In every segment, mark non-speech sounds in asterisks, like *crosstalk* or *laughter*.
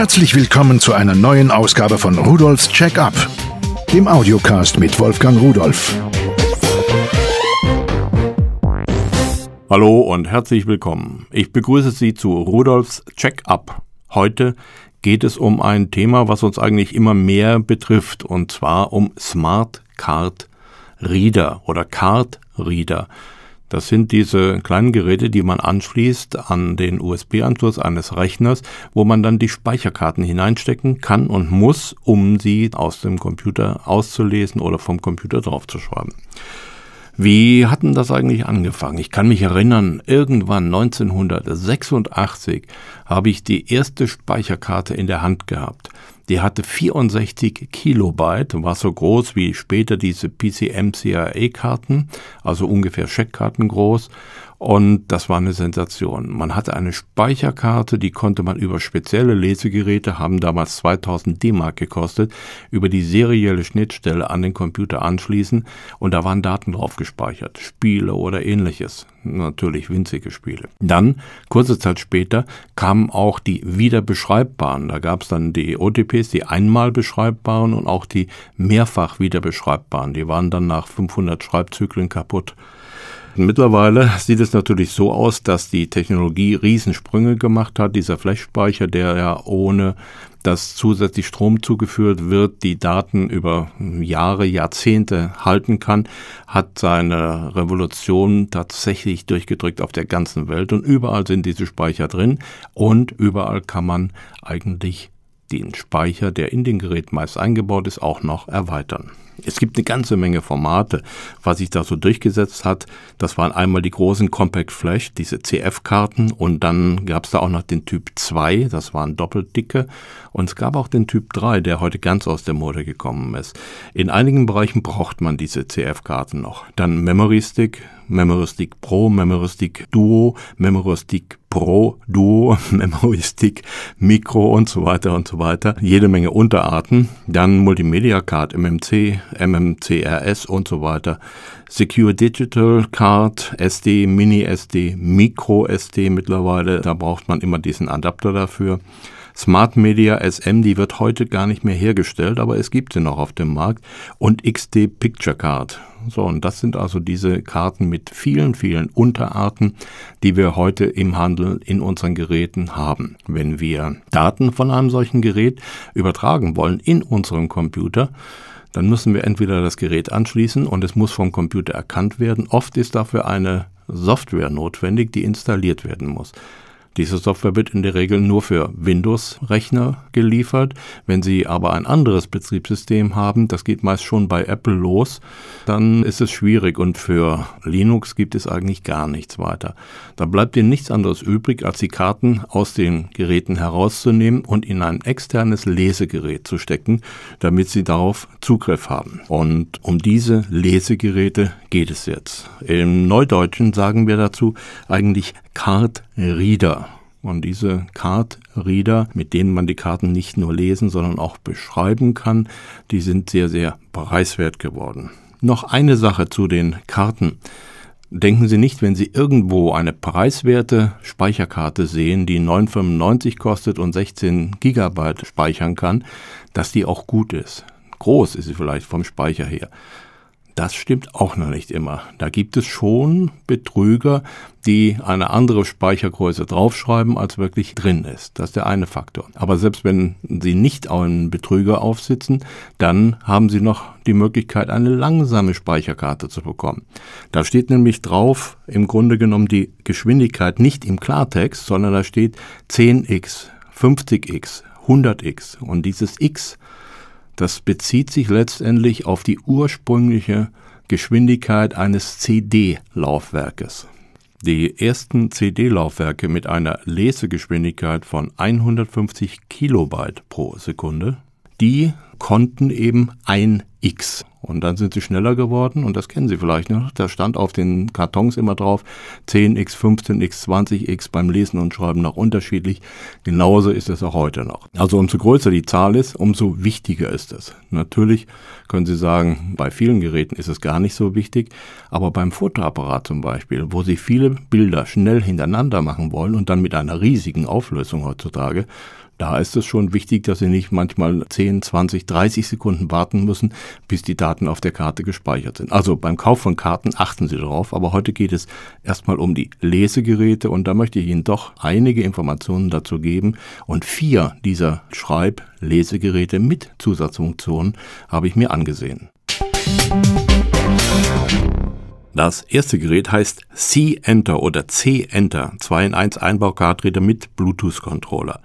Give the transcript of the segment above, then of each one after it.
Herzlich willkommen zu einer neuen Ausgabe von Rudolfs Check-up, dem Audiocast mit Wolfgang Rudolf. Hallo und herzlich willkommen. Ich begrüße Sie zu Rudolfs Check-up. Heute geht es um ein Thema, was uns eigentlich immer mehr betrifft, und zwar um Smart Card Reader oder Card Reader. Das sind diese kleinen Geräte, die man anschließt an den USB-Anschluss eines Rechners, wo man dann die Speicherkarten hineinstecken kann und muss, um sie aus dem Computer auszulesen oder vom Computer draufzuschreiben. Wie hatten das eigentlich angefangen? Ich kann mich erinnern, irgendwann 1986 habe ich die erste Speicherkarte in der Hand gehabt. Die hatte 64 Kilobyte, war so groß wie später diese PCM-CIA-Karten, also ungefähr Scheckkarten groß. Und das war eine Sensation. Man hatte eine Speicherkarte, die konnte man über spezielle Lesegeräte, haben damals 2000 D-Mark gekostet, über die serielle Schnittstelle an den Computer anschließen und da waren Daten drauf gespeichert, Spiele oder ähnliches. Natürlich winzige Spiele. Dann, kurze Zeit später, kamen auch die wiederbeschreibbaren. Da gab es dann die OTPs, die einmal beschreibbaren und auch die mehrfach wiederbeschreibbaren. Die waren dann nach 500 Schreibzyklen kaputt. Mittlerweile sieht es natürlich so aus, dass die Technologie Riesensprünge gemacht hat. Dieser Flash-Speicher, der ja ohne dass zusätzlich Strom zugeführt wird, die Daten über Jahre, Jahrzehnte halten kann, hat seine Revolution tatsächlich durchgedrückt auf der ganzen Welt und überall sind diese Speicher drin und überall kann man eigentlich den Speicher, der in den Gerät meist eingebaut ist, auch noch erweitern. Es gibt eine ganze Menge Formate, was sich da so durchgesetzt hat. Das waren einmal die großen Compact Flash, diese CF-Karten und dann gab es da auch noch den Typ 2, das waren doppelt dicke und es gab auch den Typ 3, der heute ganz aus der Mode gekommen ist. In einigen Bereichen braucht man diese CF-Karten noch. Dann Memory Stick, Memory Stick Pro, Memory Stick Duo, Memory Stick Pro, Duo, *laughs* Memory Stick, Micro und so weiter und so weiter. Jede Menge Unterarten. Dann Multimedia Card, MMC, MMCRS und so weiter. Secure Digital Card, SD, Mini SD, Micro SD mittlerweile. Da braucht man immer diesen Adapter dafür. Smart Media SM, die wird heute gar nicht mehr hergestellt, aber es gibt sie noch auf dem Markt. Und XD Picture Card. So, und das sind also diese Karten mit vielen, vielen Unterarten, die wir heute im Handel in unseren Geräten haben. Wenn wir Daten von einem solchen Gerät übertragen wollen in unseren Computer, dann müssen wir entweder das Gerät anschließen und es muss vom Computer erkannt werden. Oft ist dafür eine Software notwendig, die installiert werden muss. Diese Software wird in der Regel nur für Windows-Rechner geliefert. Wenn Sie aber ein anderes Betriebssystem haben, das geht meist schon bei Apple los, dann ist es schwierig und für Linux gibt es eigentlich gar nichts weiter. Da bleibt Ihnen nichts anderes übrig, als die Karten aus den Geräten herauszunehmen und in ein externes Lesegerät zu stecken, damit Sie darauf Zugriff haben. Und um diese Lesegeräte geht es jetzt. Im Neudeutschen sagen wir dazu eigentlich Card Reader. Und diese Card Reader, mit denen man die Karten nicht nur lesen, sondern auch beschreiben kann, die sind sehr, sehr preiswert geworden. Noch eine Sache zu den Karten. Denken Sie nicht, wenn Sie irgendwo eine preiswerte Speicherkarte sehen, die 9,95 kostet und 16 Gigabyte speichern kann, dass die auch gut ist. Groß ist sie vielleicht vom Speicher her. Das stimmt auch noch nicht immer. Da gibt es schon Betrüger, die eine andere Speichergröße draufschreiben, als wirklich drin ist. Das ist der eine Faktor. Aber selbst wenn Sie nicht einen Betrüger aufsitzen, dann haben Sie noch die Möglichkeit, eine langsame Speicherkarte zu bekommen. Da steht nämlich drauf, im Grunde genommen die Geschwindigkeit nicht im Klartext, sondern da steht 10x, 50x, 100x. Und dieses x das bezieht sich letztendlich auf die ursprüngliche Geschwindigkeit eines CD-Laufwerkes. Die ersten CD-Laufwerke mit einer Lesegeschwindigkeit von 150 Kilobyte pro Sekunde, die konnten eben ein X und dann sind sie schneller geworden und das kennen Sie vielleicht noch. Da stand auf den Kartons immer drauf 10x, 15x, 20x beim Lesen und Schreiben noch unterschiedlich. Genauso ist es auch heute noch. Also umso größer die Zahl ist, umso wichtiger ist es. Natürlich können Sie sagen, bei vielen Geräten ist es gar nicht so wichtig, aber beim Fotoapparat zum Beispiel, wo Sie viele Bilder schnell hintereinander machen wollen und dann mit einer riesigen Auflösung heutzutage, Da ist es schon wichtig, dass Sie nicht manchmal 10, 20, 30 Sekunden warten müssen, bis die Daten auf der Karte gespeichert sind. Also beim Kauf von Karten achten Sie darauf, aber heute geht es erstmal um die Lesegeräte und da möchte ich Ihnen doch einige Informationen dazu geben und vier dieser Schreib-Lesegeräte mit Zusatzfunktionen habe ich mir angesehen. Das erste Gerät heißt C-Enter oder C-Enter, 2 in 1 Einbau-Cardreader mit Bluetooth-Controller.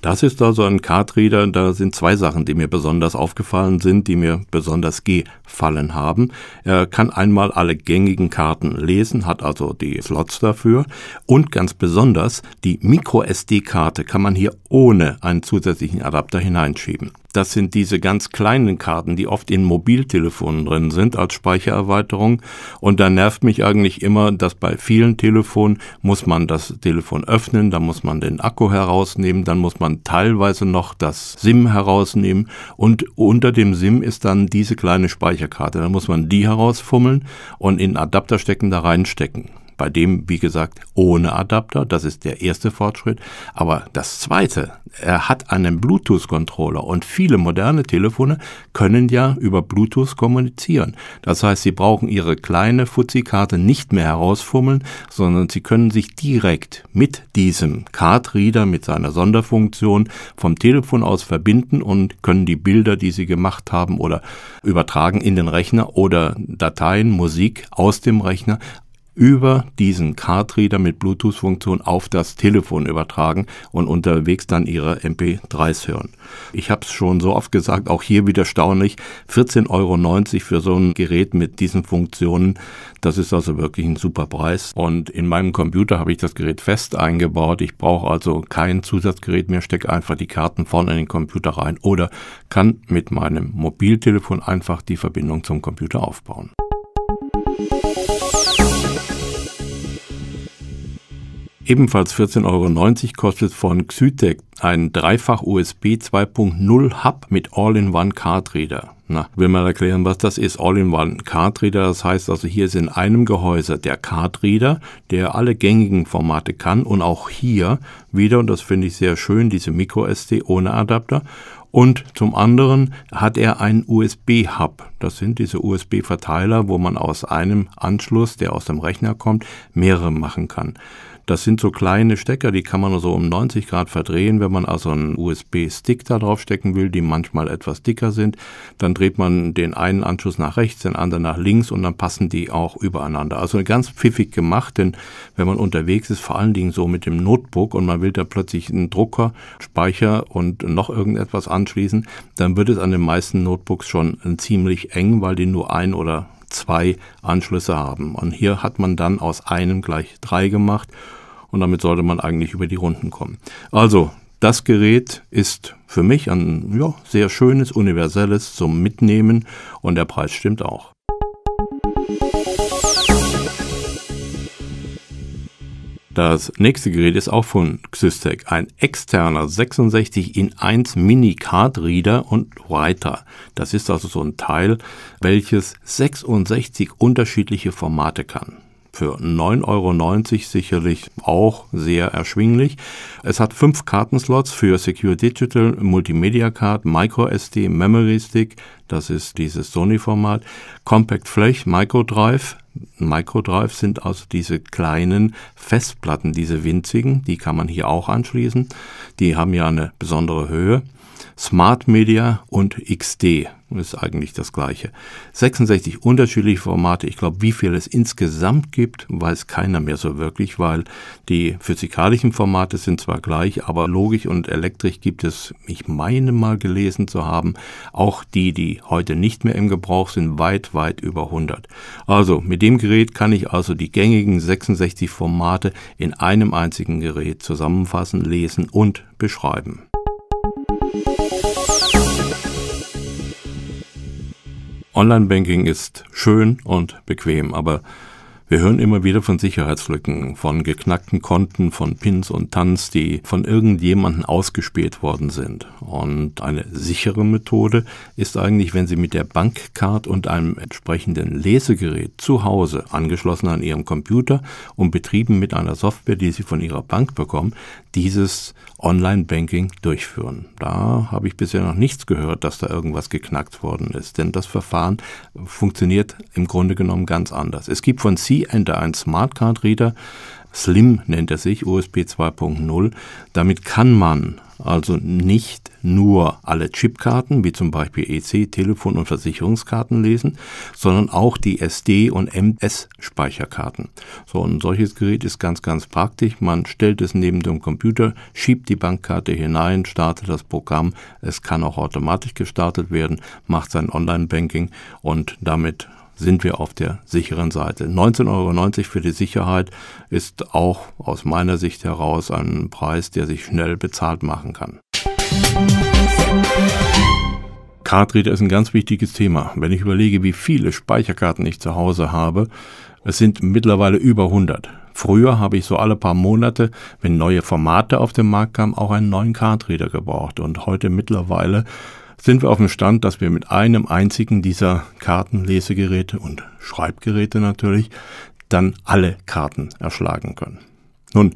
Das ist also ein Cardreader, da sind zwei Sachen, die mir besonders aufgefallen sind, die mir besonders gefallen haben. Er kann einmal alle gängigen Karten lesen, hat also die Slots dafür und ganz besonders die Micro-SD-Karte kann man hier ohne einen zusätzlichen Adapter hineinschieben. Das sind diese ganz kleinen Karten, die oft in Mobiltelefonen drin sind als Speichererweiterung. Und da nervt mich eigentlich immer, dass bei vielen Telefonen muss man das Telefon öffnen, da muss man den Akku herausnehmen, dann muss man teilweise noch das SIM herausnehmen und unter dem SIM ist dann diese kleine Speicherkarte. Dann muss man die herausfummeln und in Adapter stecken, da reinstecken. Bei dem, wie gesagt, ohne Adapter. Das ist der erste Fortschritt. Aber das zweite, er hat einen Bluetooth-Controller und viele moderne Telefone können ja über Bluetooth kommunizieren. Das heißt, sie brauchen ihre kleine Fuzzi-Karte nicht mehr herausfummeln, sondern sie können sich direkt mit diesem Card-Reader, mit seiner Sonderfunktion vom Telefon aus verbinden und können die Bilder, die sie gemacht haben oder übertragen in den Rechner oder Dateien, Musik aus dem Rechner über diesen Cardreader mit Bluetooth-Funktion auf das Telefon übertragen und unterwegs dann ihre MP3s hören. Ich habe es schon so oft gesagt, auch hier wieder staunlich, 14,90 Euro für so ein Gerät mit diesen Funktionen, das ist also wirklich ein super Preis. Und in meinem Computer habe ich das Gerät fest eingebaut. Ich brauche also kein Zusatzgerät mehr, stecke einfach die Karten vorne in den Computer rein oder kann mit meinem Mobiltelefon einfach die Verbindung zum Computer aufbauen. Ebenfalls 14,90 Euro kostet von Xytec ein Dreifach USB 2.0 Hub mit All-in-One Card Reader. Na, will mal erklären, was das ist. All-in-One Card Reader, das heißt also hier ist in einem Gehäuse der Card Reader, der alle gängigen Formate kann und auch hier wieder, und das finde ich sehr schön, diese Micro SD ohne Adapter. Und zum anderen hat er einen USB-Hub. Das sind diese USB-Verteiler, wo man aus einem Anschluss, der aus dem Rechner kommt, mehrere machen kann. Das sind so kleine Stecker, die kann man so um 90 Grad verdrehen. Wenn man also einen USB-Stick da drauf stecken will, die manchmal etwas dicker sind, dann dreht man den einen Anschluss nach rechts, den anderen nach links und dann passen die auch übereinander. Also ganz pfiffig gemacht, denn wenn man unterwegs ist, vor allen Dingen so mit dem Notebook und man will da plötzlich einen Drucker, Speicher und noch irgendetwas anschließen, dann wird es an den meisten Notebooks schon ziemlich eng, weil die nur ein oder zwei Anschlüsse haben. Und hier hat man dann aus einem gleich drei gemacht und damit sollte man eigentlich über die Runden kommen. Also, das Gerät ist für mich ein ja, sehr schönes, universelles zum Mitnehmen und der Preis stimmt auch. Das nächste Gerät ist auch von Xystec, ein externer 66 in 1 Mini Card Reader und Writer. Das ist also so ein Teil, welches 66 unterschiedliche Formate kann für 9,90 Euro sicherlich auch sehr erschwinglich. Es hat fünf Kartenslots für Secure Digital, Multimedia Card, Micro SD, Memory Stick, das ist dieses Sony-Format, Compact Flash, Microdrive. Microdrive sind also diese kleinen Festplatten, diese winzigen, die kann man hier auch anschließen. Die haben ja eine besondere Höhe. Smart Media und XD ist eigentlich das gleiche. 66 unterschiedliche Formate. Ich glaube, wie viel es insgesamt gibt, weiß keiner mehr so wirklich, weil die physikalischen Formate sind zwar gleich, aber Logik und Elektrik gibt es, ich meine mal gelesen zu haben, auch die, die heute nicht mehr im Gebrauch sind, weit, weit über 100. Also mit dem Gerät kann ich also die gängigen 66 Formate in einem einzigen Gerät zusammenfassen, lesen und beschreiben. Online-Banking ist schön und bequem, aber Wir hören immer wieder von Sicherheitslücken, von geknackten Konten, von Pins und Tanz, die von irgendjemanden ausgespäht worden sind. Und eine sichere Methode ist eigentlich, wenn Sie mit der Bankcard und einem entsprechenden Lesegerät zu Hause angeschlossen an Ihrem Computer und betrieben mit einer Software, die Sie von Ihrer Bank bekommen, dieses Online-Banking durchführen. Da habe ich bisher noch nichts gehört, dass da irgendwas geknackt worden ist, denn das Verfahren funktioniert im Grunde genommen ganz anders. Es gibt von C C-Enter, ein Smartcard Reader. Slim nennt er sich, USB 2.0. Damit kann man also nicht nur alle Chipkarten, wie zum Beispiel EC, Telefon- und Versicherungskarten lesen, sondern auch die SD- und MS-Speicherkarten. So, ein solches Gerät ist ganz, ganz praktisch. Man stellt es neben dem Computer, schiebt die Bankkarte hinein, startet das Programm. Es kann auch automatisch gestartet werden, macht sein Online-Banking und damit sind wir auf der sicheren Seite. 19,90 Euro für die Sicherheit ist auch aus meiner Sicht heraus ein Preis, der sich schnell bezahlt machen kann. Cardreader ist ein ganz wichtiges Thema. Wenn ich überlege, wie viele Speicherkarten ich zu Hause habe, es sind mittlerweile über 100. Früher habe ich so alle paar Monate, wenn neue Formate auf den Markt kamen, auch einen neuen Cardreader gebraucht. Und heute mittlerweile sind wir auf dem Stand, dass wir mit einem einzigen dieser Kartenlesegeräte und Schreibgeräte natürlich dann alle Karten erschlagen können. Nun,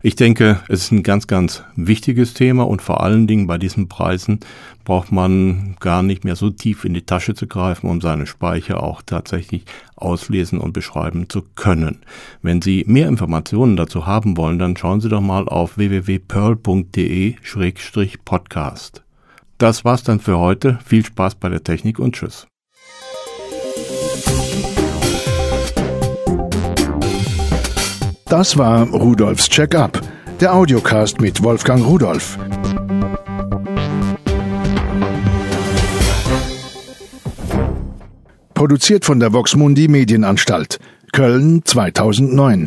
ich denke, es ist ein ganz, ganz wichtiges Thema und vor allen Dingen bei diesen Preisen braucht man gar nicht mehr so tief in die Tasche zu greifen, um seine Speicher auch tatsächlich auslesen und beschreiben zu können. Wenn Sie mehr Informationen dazu haben wollen, dann schauen Sie doch mal auf www.pearl.de-podcast. Das war's dann für heute. Viel Spaß bei der Technik und tschüss. Das war Rudolfs Check-up, der Audiocast mit Wolfgang Rudolf. Produziert von der Voxmundi Medienanstalt, Köln 2009.